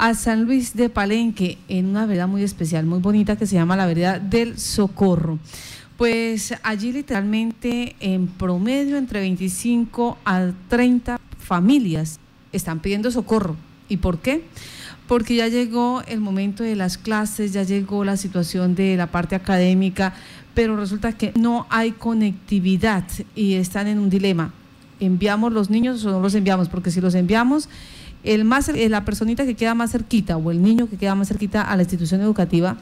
a San Luis de Palenque en una vereda muy especial, muy bonita que se llama la vereda del Socorro. Pues allí literalmente en promedio entre 25 a 30 familias están pidiendo socorro. ¿Y por qué? Porque ya llegó el momento de las clases, ya llegó la situación de la parte académica, pero resulta que no hay conectividad y están en un dilema. ¿Enviamos los niños o no los enviamos? Porque si los enviamos, el más, eh, la personita que queda más cerquita o el niño que queda más cerquita a la institución educativa,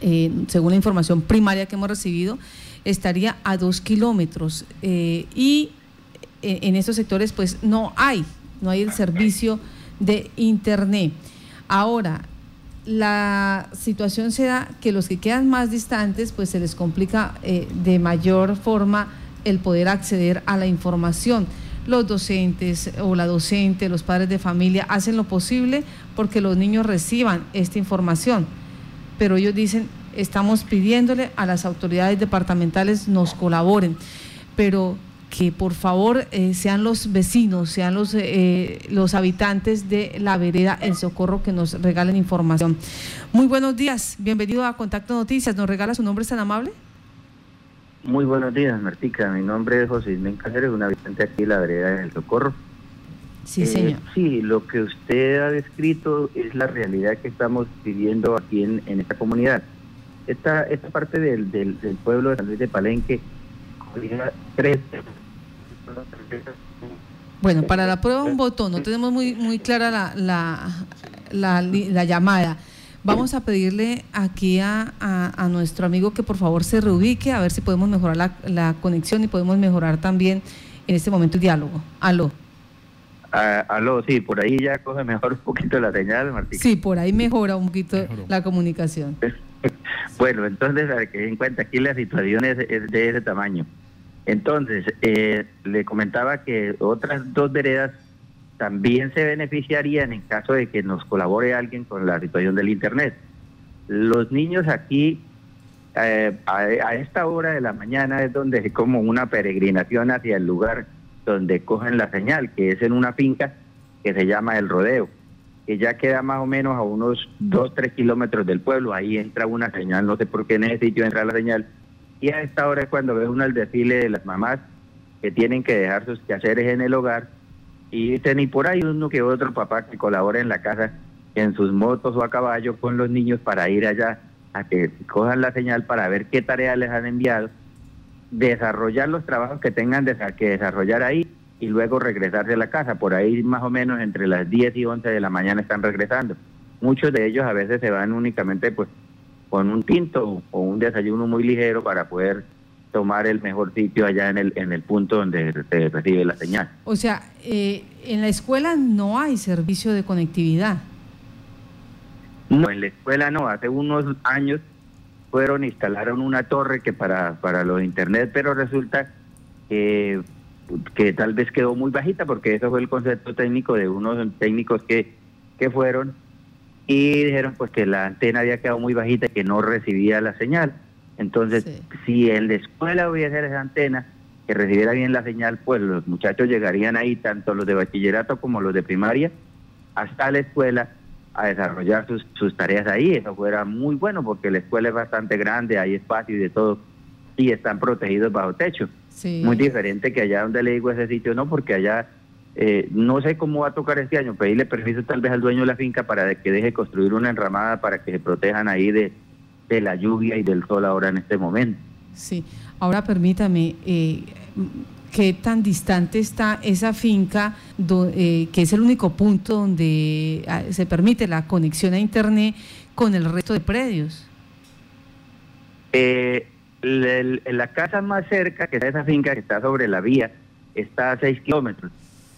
eh, según la información primaria que hemos recibido, estaría a dos kilómetros. Eh, y en estos sectores pues no hay, no hay el servicio de Internet. Ahora, la situación se da que los que quedan más distantes pues se les complica de mayor forma el poder acceder a la información los docentes o la docente, los padres de familia hacen lo posible porque los niños reciban esta información. Pero ellos dicen, estamos pidiéndole a las autoridades departamentales nos colaboren, pero que por favor eh, sean los vecinos, sean los, eh, los habitantes de la vereda El Socorro que nos regalen información. Muy buenos días, bienvenido a Contacto Noticias. ¿Nos regala su nombre, es tan amable? Muy buenos días, Martica. Mi nombre es José Ismael Cáceres, un habitante aquí de la vereda del Socorro. Sí, eh, señor. Sí, lo que usted ha descrito es la realidad que estamos viviendo aquí en, esta comunidad. Esta, esta parte del, del, pueblo de San Luis de Palenque, tres. Bueno, para la prueba un botón, no tenemos muy, muy clara la, la, la, la llamada. Vamos a pedirle aquí a, a, nuestro amigo que por favor se reubique, a ver si podemos mejorar la, la conexión y podemos mejorar también en este momento el diálogo. Aló. Ah, aló, sí, por ahí ya coge mejor un poquito la señal, Martín. Sí, por ahí mejora un poquito la comunicación. bueno, entonces, a que en cuenta, aquí la situación es, de ese tamaño. Entonces, eh, le comentaba que otras dos veredas también se beneficiarían en caso de que nos colabore alguien con la situación del Internet. Los niños aquí, eh, a, esta hora de la mañana es donde es como una peregrinación hacia el lugar donde cogen la señal, que es en una finca que se llama El Rodeo, que ya queda más o menos a unos 2, 3 kilómetros del pueblo. Ahí entra una señal, no sé por qué en ese sitio entra la señal. Y a esta hora es cuando ve uno el desfile de las mamás que tienen que dejar sus quehaceres en el hogar y y por ahí uno que otro papá que colabora en la casa en sus motos o a caballo con los niños para ir allá a que cojan la señal para ver qué tarea les han enviado, desarrollar los trabajos que tengan que desarrollar ahí y luego regresarse a la casa. Por ahí más o menos entre las 10 y 11 de la mañana están regresando. Muchos de ellos a veces se van únicamente pues con un tinto o un desayuno muy ligero para poder tomar el mejor sitio allá en el, en el punto donde se recibe la señal. O sea, eh, en la escuela no hay servicio de conectividad. No, en la escuela no. Hace unos años fueron, instalaron una torre que para, para los internet, pero resulta que, que tal vez quedó muy bajita porque eso fue el concepto técnico de unos técnicos que, que fueron y dijeron pues que la antena había quedado muy bajita y que no recibía la señal. Entonces, si en la escuela hubiese esa antena que recibiera bien la señal, pues los muchachos llegarían ahí, tanto los de bachillerato como los de primaria, hasta la escuela a desarrollar sus, sus tareas ahí. Eso fuera muy bueno porque la escuela es bastante grande, hay espacio y de todo, y están protegidos bajo techo. Muy diferente que allá donde le digo ese sitio, no, porque allá eh, no sé cómo va a tocar este año, pedirle permiso tal vez al dueño de la finca para que deje construir una enramada para que se protejan ahí de, de la lluvia y del sol ahora en este momento. Sí, ahora permítame, eh, ¿qué tan distante está esa finca eh, que es el único punto donde ah, se permite la conexión a Internet con el resto de predios? Eh, la, casa más cerca, que es esa finca que está sobre la vía, está a 6 kilómetros.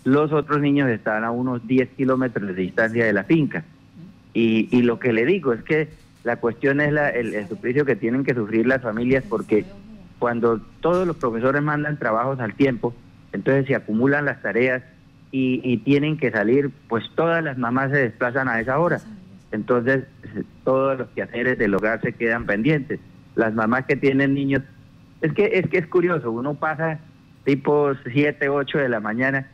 Los otros niños están a unos 10 kilómetros de distancia de la finca. Y, y lo que le digo es que la cuestión es la, el, suplicio que tienen que sufrir las familias porque cuando todos los profesores mandan trabajos al tiempo, entonces se acumulan las tareas y, tienen que salir, pues todas las mamás se desplazan a esa hora. Entonces todos los quehaceres del hogar se quedan pendientes. Las mamás que tienen niños, es que es que es curioso, uno pasa tipo 7, 8 de la mañana,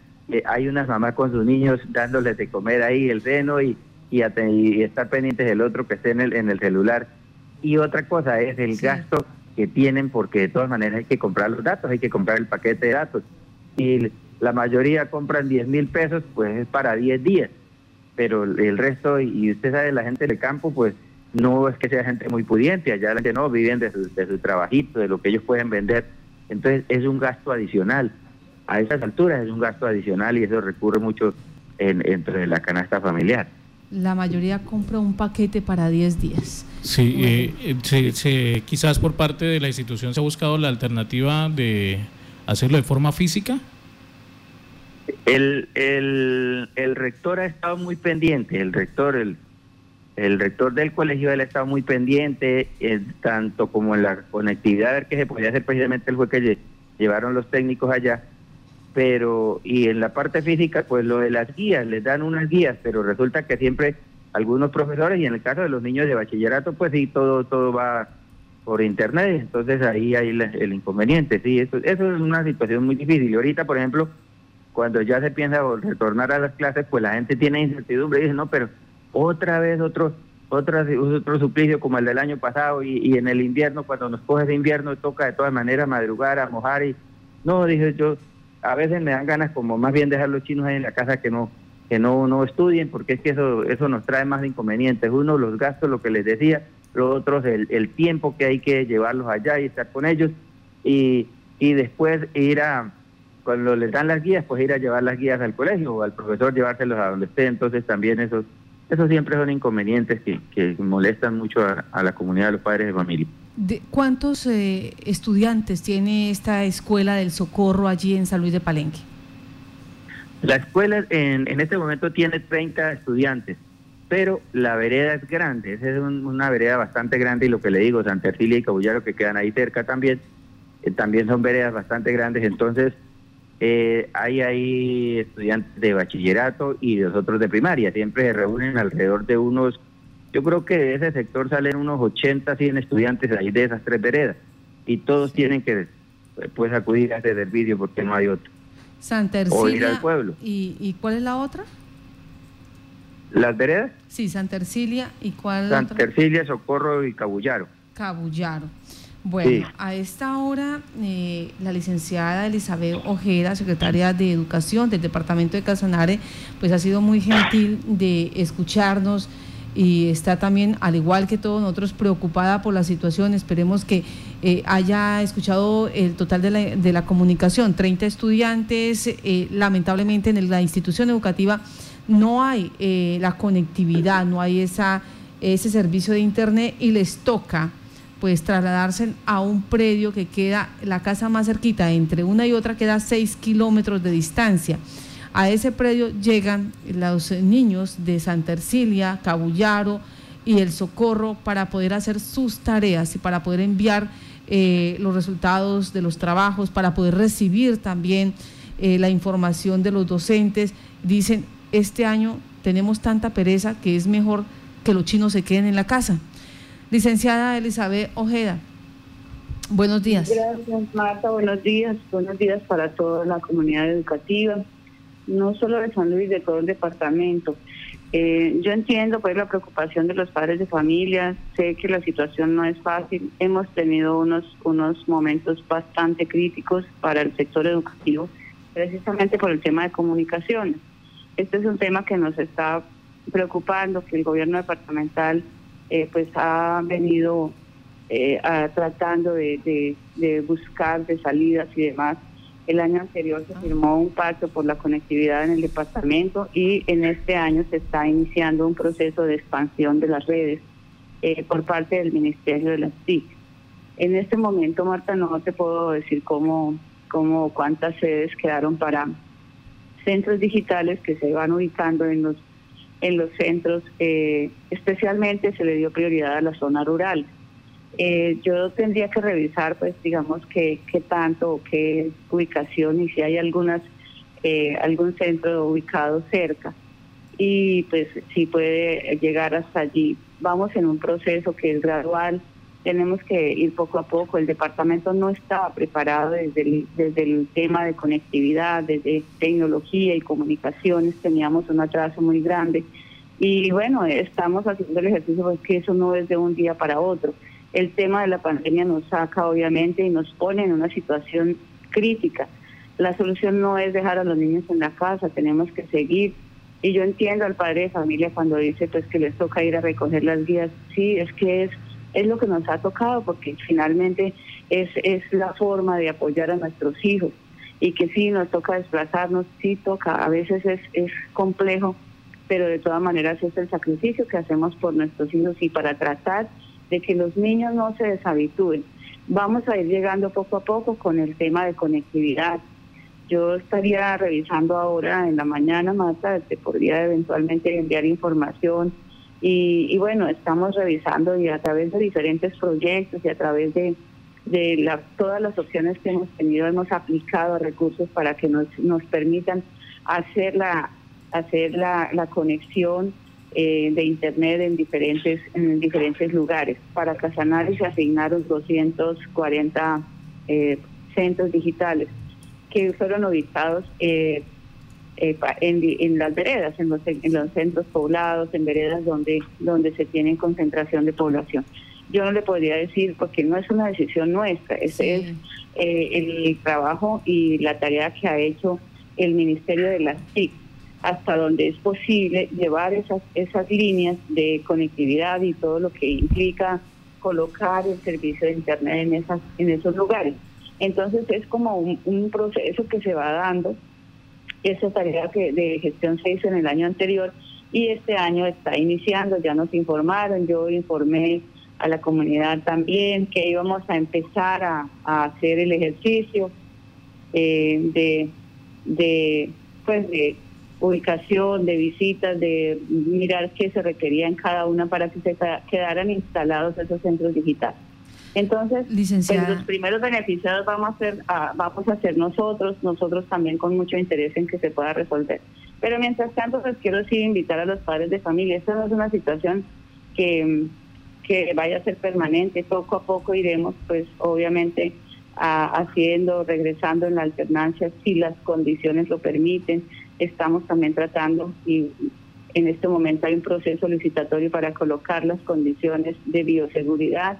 hay unas mamás con sus niños dándoles de comer ahí el seno y y, estar pendientes del otro que esté en el, en el celular. Y otra cosa es el gasto que tienen porque de todas maneras hay que comprar los datos, hay que comprar el paquete de datos. Y la mayoría compran 10 mil pesos, pues es para 10 días. Pero el resto, y usted sabe, la gente del campo, pues no es que sea gente muy pudiente, allá la gente no, viven de su, de su trabajito, de lo que ellos pueden vender. Entonces es un gasto adicional. A esas alturas es un gasto adicional y eso recurre mucho en, entre la canasta familiar. La mayoría compra un paquete para 10 días. Sí, eh, eh, quizás por parte de la institución se ha buscado la alternativa de hacerlo de forma física. El, el, el rector ha estado muy pendiente, el rector, el, el rector del colegio él ha estado muy pendiente, eh, tanto como en la conectividad que se podía hacer precisamente el fue que llevaron los técnicos allá, pero y en la parte física, pues lo de las guías, les dan unas guías, pero resulta que siempre algunos profesores, y en el caso de los niños de bachillerato, pues sí, todo, todo va por internet, entonces ahí hay el inconveniente, sí, eso, eso es una situación muy difícil. Y ahorita, por ejemplo, cuando ya se piensa retornar a las clases, pues la gente tiene incertidumbre y dice, no, pero otra vez otro, otra, otro suplicio como el del año pasado y, en el invierno, cuando nos coge de invierno, toca de todas maneras madrugar, a mojar y no, dije yo, a veces me dan ganas como más bien dejar los chinos ahí en la casa que no que no, no estudien, porque es que eso, eso nos trae más inconvenientes. Uno, los gastos, lo que les decía, los otros, el, el tiempo que hay que llevarlos allá y estar con ellos, y, y después ir a, cuando les dan las guías, pues ir a llevar las guías al colegio o al profesor llevárselos a donde esté, entonces también eso esos siempre son inconvenientes que, molestan mucho a, la comunidad de los padres de familia. ¿De ¿Cuántos eh, estudiantes tiene esta escuela del socorro allí en San Luis de Palenque? La escuela en, en este momento tiene 30 estudiantes, pero la vereda es grande, es una vereda bastante grande y lo que le digo, Santa Ercilia y Cabullaro que quedan ahí cerca también, eh, también son veredas bastante grandes, entonces eh, hay ahí estudiantes de bachillerato y los otros de primaria. Siempre se reúnen alrededor de unos, yo creo que de ese sector salen unos 80, 100 estudiantes ahí de esas tres veredas. Y todos tienen que pues acudir a ese servicio porque no hay otro. Santa Ercilia. O ir al pueblo. ¿Y, ¿Y cuál es la otra? ¿Las veredas? Sí, Santa Ercilia. ¿Y cuál? Santa Ercilia, Socorro y Cabullaro. Cabullaro. Bueno, a esta hora eh, la licenciada Elizabeth Ojeda, secretaria de Educación del Departamento de Casanare, pues ha sido muy gentil de escucharnos y está también, al igual que todos nosotros, preocupada por la situación. Esperemos que eh, haya escuchado el total de la, de la comunicación. 30 estudiantes, eh, lamentablemente en la institución educativa no hay la conectividad, no hay esa, ese servicio de Internet y les toca pues trasladarse a un predio que queda, la casa más cerquita, entre una y otra queda seis kilómetros de distancia. A ese predio llegan los niños de Santa Ercilia, Cabullaro y El Socorro para poder hacer sus tareas y para poder enviar eh, los resultados de los trabajos, para poder recibir también eh, la información de los docentes. Dicen, este año tenemos tanta pereza que es mejor que los chinos se queden en la casa. Licenciada Elizabeth Ojeda, buenos días. Gracias, Marta. Buenos días. Buenos días para toda la comunidad educativa, no solo de San Luis, de todo el departamento. Eh, yo entiendo pues la preocupación de los padres de familia, sé que la situación no es fácil, hemos tenido unos, unos momentos bastante críticos para el sector educativo, precisamente por el tema de comunicaciones. Este es un tema que nos está preocupando, que el gobierno departamental eh, pues ha venido eh, tratando de, buscar de salidas y demás. El año anterior se firmó un pacto por la conectividad en el departamento y en este año se está iniciando un proceso de expansión de las redes eh, por parte del Ministerio de las TIC. En este momento, Marta, no te puedo decir cómo, cómo cuántas sedes quedaron para centros digitales que se van ubicando en los en los centros, eh, especialmente se le dio prioridad a la zona rural. Eh, yo tendría que revisar, pues, digamos, qué, qué tanto qué ubicación y si hay algunas eh, algún centro ubicado cerca. Y pues si puede llegar hasta allí. Vamos en un proceso que es gradual, tenemos que ir poco a poco. El departamento no estaba preparado desde el, desde el tema de conectividad, desde tecnología y comunicaciones, teníamos un atraso muy grande Y bueno, estamos haciendo el ejercicio porque eso no es de un día para otro. El tema de la pandemia nos saca obviamente y nos pone en una situación crítica. La solución no es dejar a los niños en la casa, tenemos que seguir. Y yo entiendo al padre de familia cuando dice pues que les toca ir a recoger las guías. Sí, es que es, es lo que nos ha tocado porque finalmente es, es la forma de apoyar a nuestros hijos. Y que sí, nos toca desplazarnos, sí toca, a veces es, es complejo, pero de todas maneras es el sacrificio que hacemos por nuestros hijos y para tratar de que los niños no se deshabitúen. Vamos a ir llegando poco a poco con el tema de conectividad. Yo estaría revisando ahora en la mañana, Marta, te podría eventualmente enviar información. Y, bueno, estamos revisando y a través de diferentes proyectos y a través de, de todas las opciones que hemos tenido, hemos aplicado recursos para que nos, nos permitan hacer la, hacer la, la conexión eh, de Internet en diferentes, en diferentes lugares. Para Casanare se asignaron 240 eh, centros digitales que fueron ubicados eh, en, en, las veredas, en los, en los centros poblados, en veredas donde, donde se tiene concentración de población. Yo no le podría decir, porque no es una decisión nuestra, ese es el trabajo y la tarea que ha hecho el Ministerio de las TIC hasta donde es posible llevar esas, esas líneas de conectividad y todo lo que implica colocar el servicio de Internet en, esas, en esos lugares. Entonces es como un, proceso que se va dando. Esa tarea que de gestión se hizo en el año anterior y este año está iniciando, ya nos informaron, yo informé a la comunidad también que íbamos a empezar a, hacer el ejercicio eh, de, de, pues de ubicación, de visitas, de mirar qué se requería en cada una para que se quedaran instalados esos centros digitales. Entonces, pues, los primeros beneficiados vamos a ser vamos a ser nosotros, nosotros también con mucho interés en que se pueda resolver. Pero mientras tanto, pues quiero sí invitar a los padres de familia. Esta no es una situación que, que vaya a ser permanente. Poco a poco iremos, pues obviamente, haciendo, regresando en la alternancia si las condiciones lo permiten estamos también tratando y en este momento hay un proceso licitatorio para colocar las condiciones de bioseguridad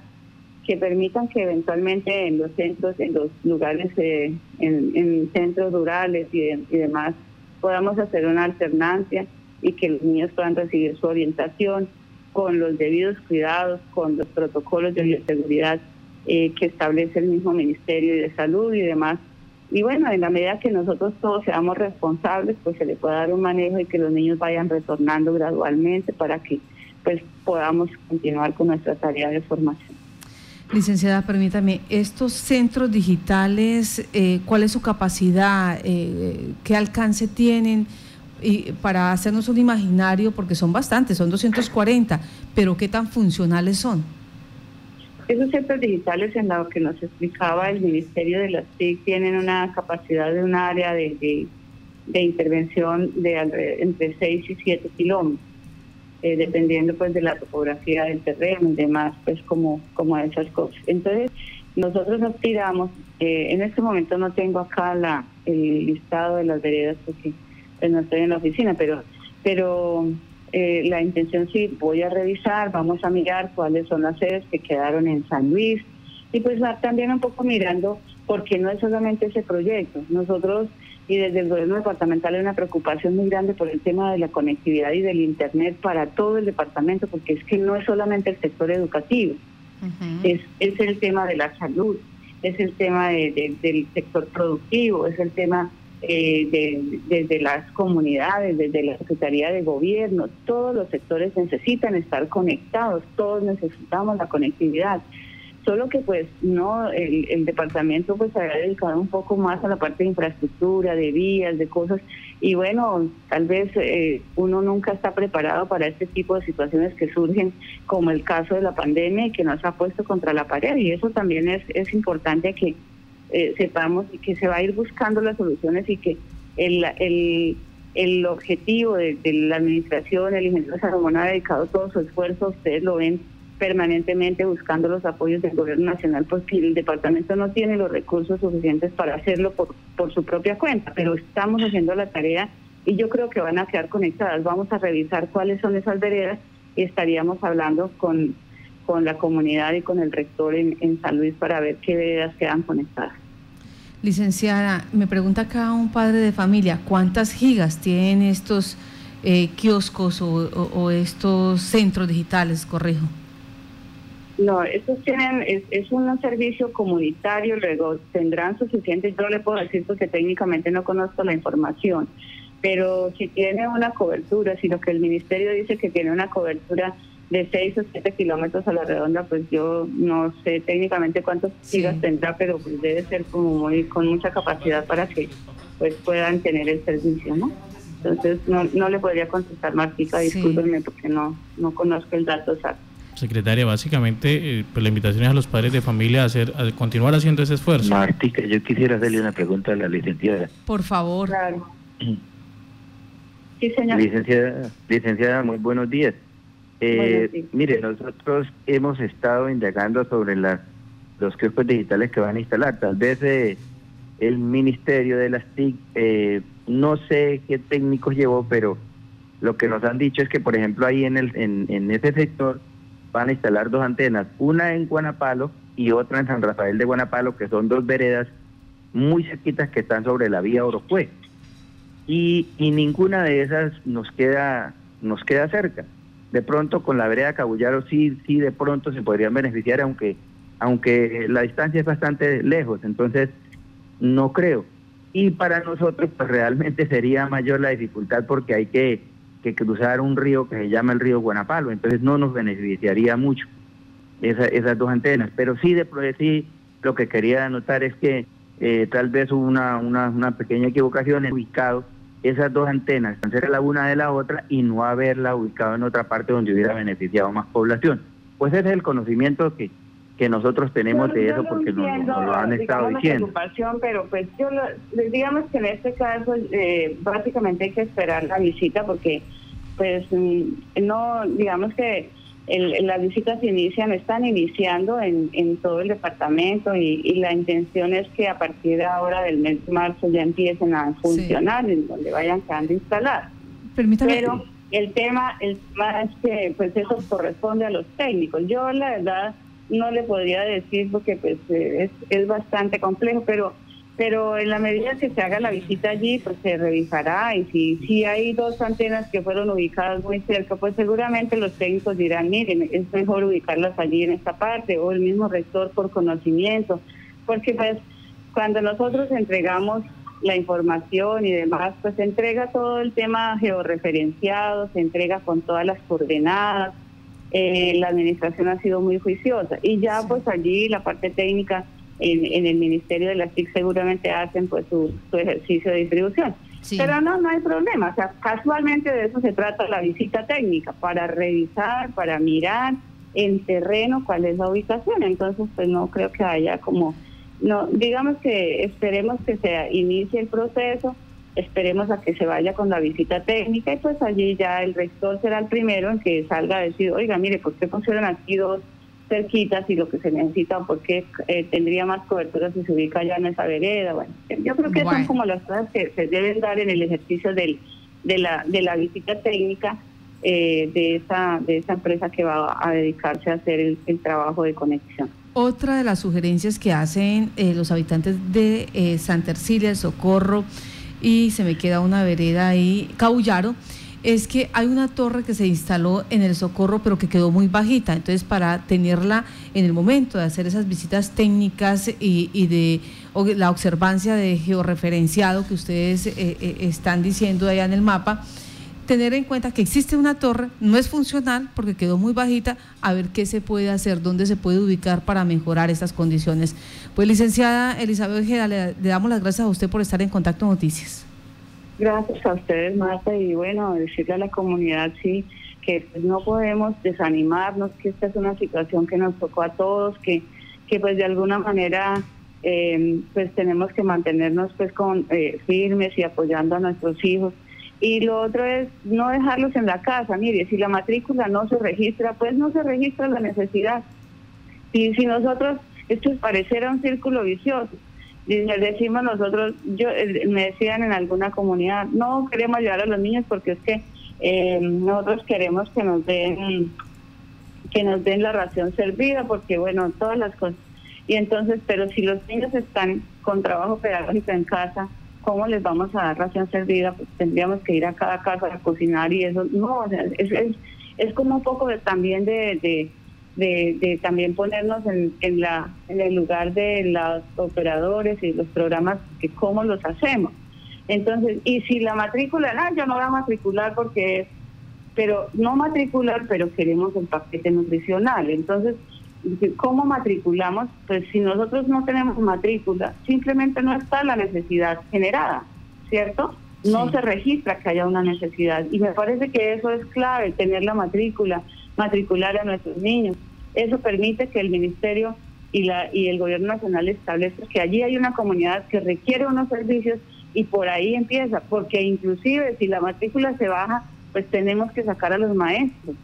que permitan que eventualmente en los centros, en los lugares, eh, en, centros rurales y, demás, podamos hacer una alternancia y que los niños puedan recibir su orientación con los debidos cuidados, con los protocolos de bioseguridad eh, que establece el mismo Ministerio de Salud y demás y bueno, en la medida que nosotros todos seamos responsables, pues se le pueda dar un manejo y que los niños vayan retornando gradualmente para que pues podamos continuar con nuestra tarea de formación. Licenciada, permítame, estos centros digitales, eh, ¿cuál es su capacidad? Eh, ¿Qué alcance tienen? Y para hacernos un imaginario, porque son bastantes, son 240, pero ¿qué tan funcionales son? Esos centros digitales en lo que nos explicaba el Ministerio de las TIC tienen una capacidad de un área de, de, intervención de entre 6 y 7 kilómetros, eh, dependiendo pues de la topografía del terreno y demás, pues como, como esas cosas. Entonces, nosotros aspiramos, eh, en este momento no tengo acá la, el listado de las veredas porque pues, no estoy en la oficina, pero, pero eh, la intención sí, voy a revisar, vamos a mirar cuáles son las sedes que quedaron en San Luis. Y pues también un poco mirando porque no es solamente ese proyecto. Nosotros y desde el gobierno departamental hay una preocupación muy grande por el tema de la conectividad y del Internet para todo el departamento, porque es que no es solamente el sector educativo, es, es el tema de la salud, es el tema del sector productivo, es el tema eh, desde las comunidades, desde la Secretaría de Gobierno, todos los sectores necesitan estar conectados, todos necesitamos la conectividad. Solo que pues no, el, departamento pues se ha dedicado un poco más a la parte de infraestructura, de vías, de cosas, y bueno, tal vez eh, uno nunca está preparado para este tipo de situaciones que surgen, como el caso de la pandemia y que nos ha puesto contra la pared, y eso también es, es importante que eh, sepamos que se va a ir buscando las soluciones y que el, el, el objetivo de, la administración, el ingeniero Salomón ha dedicado todo su esfuerzo, ustedes lo ven permanentemente buscando los apoyos del gobierno nacional porque el departamento no tiene los recursos suficientes para hacerlo por, por su propia cuenta, pero estamos haciendo la tarea y yo creo que van a quedar conectadas. Vamos a revisar cuáles son esas veredas y estaríamos hablando con, con la comunidad y con el rector en, en San Luis para ver qué veredas quedan conectadas. Licenciada, me pregunta acá un padre de familia, ¿cuántas gigas tienen estos eh, kioscos o, estos centros digitales, corrijo? No, estos tienen, es, es, un servicio comunitario, luego tendrán suficiente, yo le puedo decir porque técnicamente no conozco la información, pero si tiene una cobertura, si lo que el ministerio dice que tiene una cobertura de 6 o 7 kilómetros a la redonda, pues yo no sé técnicamente cuántos gigas tendrá, pero pues debe ser como muy con mucha capacidad para que pues puedan tener el servicio, ¿no? Entonces no, no le podría contestar Martica, discúlpenme porque no, no conozco el dato exacto. Secretaria, básicamente eh, pues la invitación es a los padres de familia a, hacer, a continuar haciendo ese esfuerzo. Martica, yo quisiera hacerle una pregunta a la licenciada. Por favor. Claro. Sí, señor. Licenciada, licenciada, muy buenos días. Eh, mire, nosotros hemos estado indagando sobre las, los kioscos digitales que van a instalar. Tal vez eh, el Ministerio de las TIC, eh, no sé qué técnicos llevó, pero lo que nos han dicho es que, por ejemplo, ahí en, el, en, en ese sector van a instalar dos antenas, una en Guanapalo y otra en San Rafael de Guanapalo, que son dos veredas muy cerquitas que están sobre la vía Orocue. Y, y ninguna de esas nos queda, nos queda cerca de pronto con la vereda Cabullaro sí, sí de pronto se podrían beneficiar, aunque, aunque la distancia es bastante lejos, entonces no creo. Y para nosotros pues realmente sería mayor la dificultad porque hay que, que cruzar un río que se llama el río Guanapalo, entonces no nos beneficiaría mucho esa, esas dos antenas. Pero sí, de sí, lo que quería anotar es que eh, tal vez hubo una, una, una pequeña equivocación en ubicado esas dos antenas cerca la una de la otra y no haberla ubicado en otra parte donde hubiera beneficiado más población. Pues ese es el conocimiento que, que nosotros tenemos de eso porque nos, lo han estado diciendo. pero pues yo digamos que en este caso eh, básicamente hay que esperar la visita porque pues mm, no digamos que las visitas inician, están iniciando en, en todo el departamento y, la intención es que a partir de ahora del mes de marzo ya empiecen a funcionar en donde vayan quedando instaladas. Pero el tema, el tema es que pues eso corresponde a los técnicos. Yo la verdad no le podría decir porque pues es, es bastante complejo, pero pero en la medida que se haga la visita allí, pues se revisará. Y si, si hay dos antenas que fueron ubicadas muy cerca, pues seguramente los técnicos dirán, miren, es mejor ubicarlas allí en esta parte o el mismo rector por conocimiento, porque pues cuando nosotros entregamos la información y demás, pues se entrega todo el tema georreferenciado, se entrega con todas las coordenadas, eh, la administración ha sido muy juiciosa. Y ya pues allí la parte técnica en, el Ministerio de las TIC seguramente hacen pues su, ejercicio de distribución. Pero no, no hay problema. O sea, casualmente de eso se trata la visita técnica, para revisar, para mirar en terreno cuál es la ubicación. Entonces, pues no creo que haya como, no, digamos que esperemos que se inicie el proceso, esperemos a que se vaya con la visita técnica y pues allí ya el rector será el primero en que salga a decir, oiga, mire, ¿por qué funcionan aquí dos cerquitas y lo que se necesita porque eh, tendría más cobertura si se ubica ya en esa vereda. Bueno, yo creo que son como las cosas que se deben dar en el ejercicio del, de, la, de la visita técnica eh, de, esa, de esa empresa que va a dedicarse a hacer el, trabajo de conexión. Otra de las sugerencias que hacen eh, los habitantes de eh, Santa Ercilia, el Socorro, y se me queda una vereda ahí, Caullaro, es que hay una torre que se instaló en el Socorro, pero que quedó muy bajita. Entonces, para tenerla en el momento de hacer esas visitas técnicas y, de la observancia de georreferenciado que ustedes eh, eh, están diciendo allá en el mapa, tener en cuenta que existe una torre, no es funcional porque quedó muy bajita, a ver qué se puede hacer, dónde se puede ubicar para mejorar estas condiciones. Pues licenciada Elizabeth Ojeda, le, le damos las gracias a usted por estar en Contacto Noticias. Gracias a ustedes, Marta, y bueno, decirle a la comunidad, sí, que pues, no podemos desanimarnos, que esta es una situación que nos tocó a todos, que, que pues de alguna manera eh, pues tenemos que mantenernos pues con eh, firmes y apoyando a nuestros hijos. Y lo otro es no dejarlos en la casa. Mire, si la matrícula no se registra, pues no se registra la necesidad. Y si nosotros, esto es parecer un círculo vicioso les decimos nosotros, yo eh, me decían en alguna comunidad, no queremos ayudar a los niños porque es que eh, nosotros queremos que nos den que nos den la ración servida porque bueno todas las cosas. Y entonces pero si los niños están con trabajo pedagógico en casa cómo les vamos a dar ración servida pues tendríamos que ir a cada casa a cocinar y eso no es, es, es como un poco de, también de, también ponernos en, en, la, en el lugar de los operadores y los programas, que cómo los hacemos. Entonces, y si la matrícula, no, yo no voy a matricular porque pero no matricular, pero queremos el paquete nutricional. Entonces, ¿cómo matriculamos? Pues si nosotros no tenemos matrícula, simplemente no está la necesidad generada, ¿cierto? No se registra que haya una necesidad. Y me parece que eso es clave, tener la matrícula matricular a nuestros niños. Eso permite que el ministerio y, la, y el gobierno nacional establezcan que allí hay una comunidad que requiere unos servicios y por ahí empieza, porque inclusive si la matrícula se baja, pues tenemos que sacar a los maestros,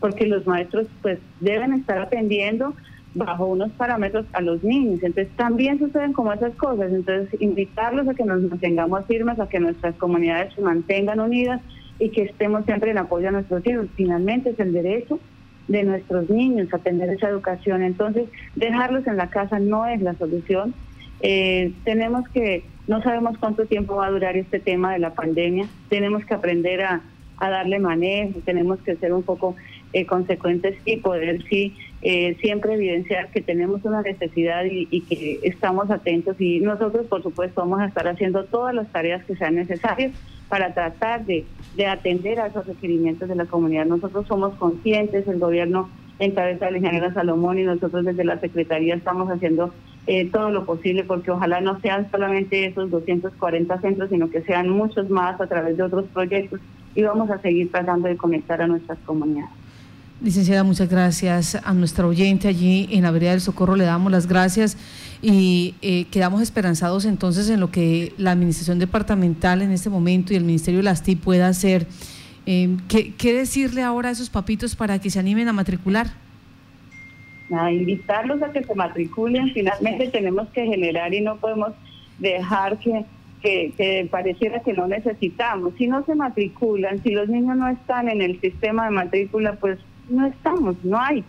porque los maestros pues deben estar atendiendo bajo unos parámetros a los niños. Entonces también suceden como esas cosas. Entonces invitarlos a que nos mantengamos firmes, a que nuestras comunidades se mantengan unidas y que estemos siempre en apoyo a nuestros hijos. Finalmente es el derecho de nuestros niños a tener esa educación. Entonces, dejarlos en la casa no es la solución. Eh, tenemos que, no sabemos cuánto tiempo va a durar este tema de la pandemia, tenemos que aprender a, darle manejo, tenemos que ser un poco eh, consecuentes y poder sí eh, siempre evidenciar que tenemos una necesidad y, que estamos atentos y nosotros por supuesto vamos a estar haciendo todas las tareas que sean necesarias para tratar de, de atender a esos requerimientos de la comunidad. Nosotros somos conscientes, el gobierno en cabeza de la ingeniera Salomón y nosotros desde la Secretaría estamos haciendo eh, todo lo posible porque ojalá no sean solamente esos 240 centros, sino que sean muchos más a través de otros proyectos y vamos a seguir tratando de conectar a nuestras comunidades. Licenciada, muchas gracias a nuestra oyente allí en la vereda del Socorro. Le damos las gracias y eh, quedamos esperanzados entonces en lo que la administración departamental en este momento y el Ministerio de las TI pueda hacer. Eh, ¿qué, decirle ahora a esos papitos para que se animen a matricular? A invitarlos a que se matriculen. Finalmente tenemos que generar y no podemos dejar que que, pareciera que no necesitamos. Si no se matriculan, si los niños no están en el sistema de matrícula, pues no estamos, no hay.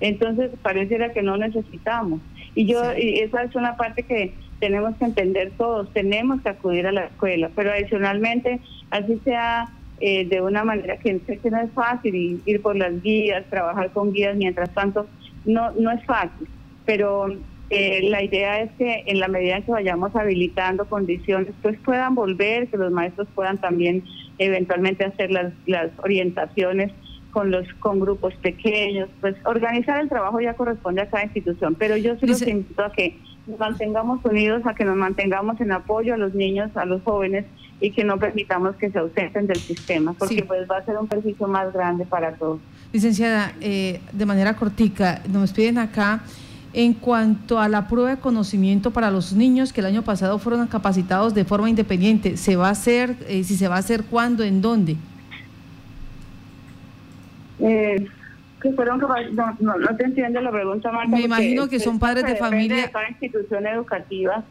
Entonces pareciera que no necesitamos. Y yo, y esa es una parte que tenemos que entender todos, tenemos que acudir a la escuela, pero adicionalmente, así sea eh, de una manera que no es fácil ir por las guías, trabajar con guías, mientras tanto, no, no es fácil, pero eh, la idea es que en la medida en que vayamos habilitando condiciones, pues puedan volver, que los maestros puedan también eventualmente hacer las, las orientaciones con los con grupos pequeños, pues organizar el trabajo ya corresponde a cada institución, pero yo sí los invito a que nos mantengamos unidos, a que nos mantengamos en apoyo a los niños, a los jóvenes y que no permitamos que se ausenten del sistema, porque pues va a ser un perjuicio más grande para todos. Licenciada, eh, de manera cortica, nos piden acá en cuanto a la prueba de conocimiento para los niños que el año pasado fueron capacitados de forma independiente, ¿se va a hacer? Eh, si se va a hacer, ¿cuándo? ¿En dónde? Eh, que fueron no, no, te entiendo la pregunta, Marta. Me imagino que son padres de familia. De cada institución educativa,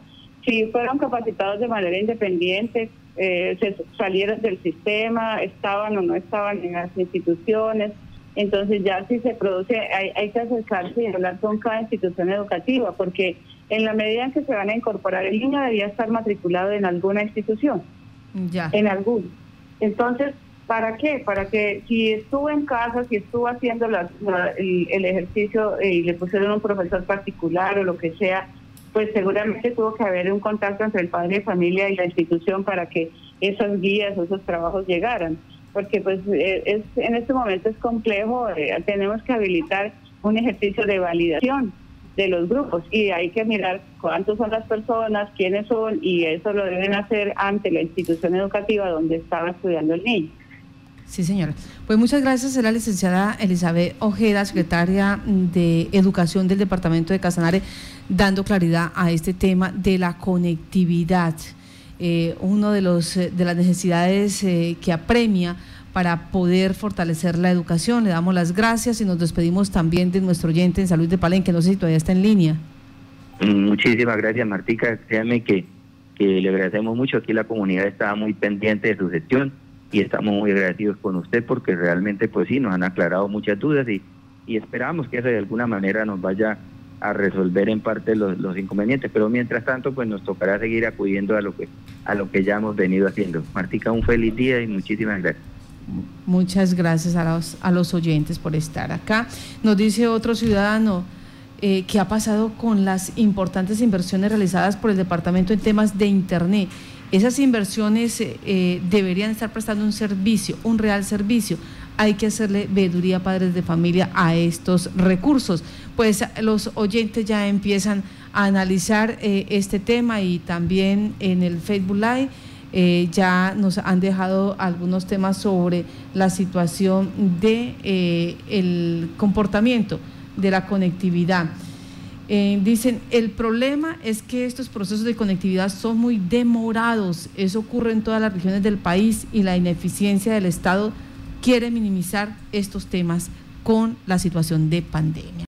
si fueron capacitados de manera independiente, eh, se salieron del sistema, estaban o no estaban en las instituciones. Entonces ya si se produce, hay, hay que acercarse y hablar con cada institución educativa, porque en la medida en que se van a incorporar, el niño debía estar matriculado en alguna institución. Ya. En alguna. Entonces, ¿Para qué? Para que si estuvo en casa, si estuvo haciendo el, ejercicio y le pusieron un profesor particular o lo que sea, pues seguramente tuvo que haber un contacto entre el padre de familia y la institución para que esas guías o esos trabajos llegaran. Porque pues eh, es, en este momento es complejo, eh, tenemos que habilitar un ejercicio de validación de los grupos y hay que mirar cuántos son las personas, quiénes son y eso lo deben hacer ante la institución educativa donde estaba estudiando el niño. Sí, señora. Pues muchas gracias a la licenciada Elizabeth Ojeda, secretaria de Educación del Departamento de Casanare, dando claridad a este tema de la conectividad, eh, uno de los eh, de las necesidades eh, que apremia para poder fortalecer la educación. Le damos las gracias y nos despedimos también de nuestro oyente en Salud de Palenque. No sé si todavía está en línea. Muchísimas gracias, Martica. Créanme que, que le agradecemos mucho. Aquí la comunidad estaba muy pendiente de su gestión y estamos muy agradecidos con usted porque realmente, pues sí, nos han aclarado muchas dudas y, y esperamos que eso de alguna manera nos vaya a resolver en parte los, los, inconvenientes, pero mientras tanto pues nos tocará seguir acudiendo a lo que a lo que ya hemos venido haciendo. Martica, un feliz día y muchísimas gracias. Muchas gracias a los, a los oyentes por estar acá. Nos dice otro ciudadano, eh, qué ha pasado con las importantes inversiones realizadas por el departamento en temas de Internet. Esas inversiones eh, deberían estar prestando un servicio, un real servicio. Hay que hacerle veeduría a padres de familia a estos recursos. Pues los oyentes ya empiezan a analizar eh, este tema y también en el Facebook Live eh, ya nos han dejado algunos temas sobre la situación de eh, el comportamiento de la conectividad. Eh, dicen, el problema es que estos procesos de conectividad son muy demorados, eso ocurre en todas las regiones del país y la ineficiencia del Estado quiere minimizar estos temas con la situación de pandemia.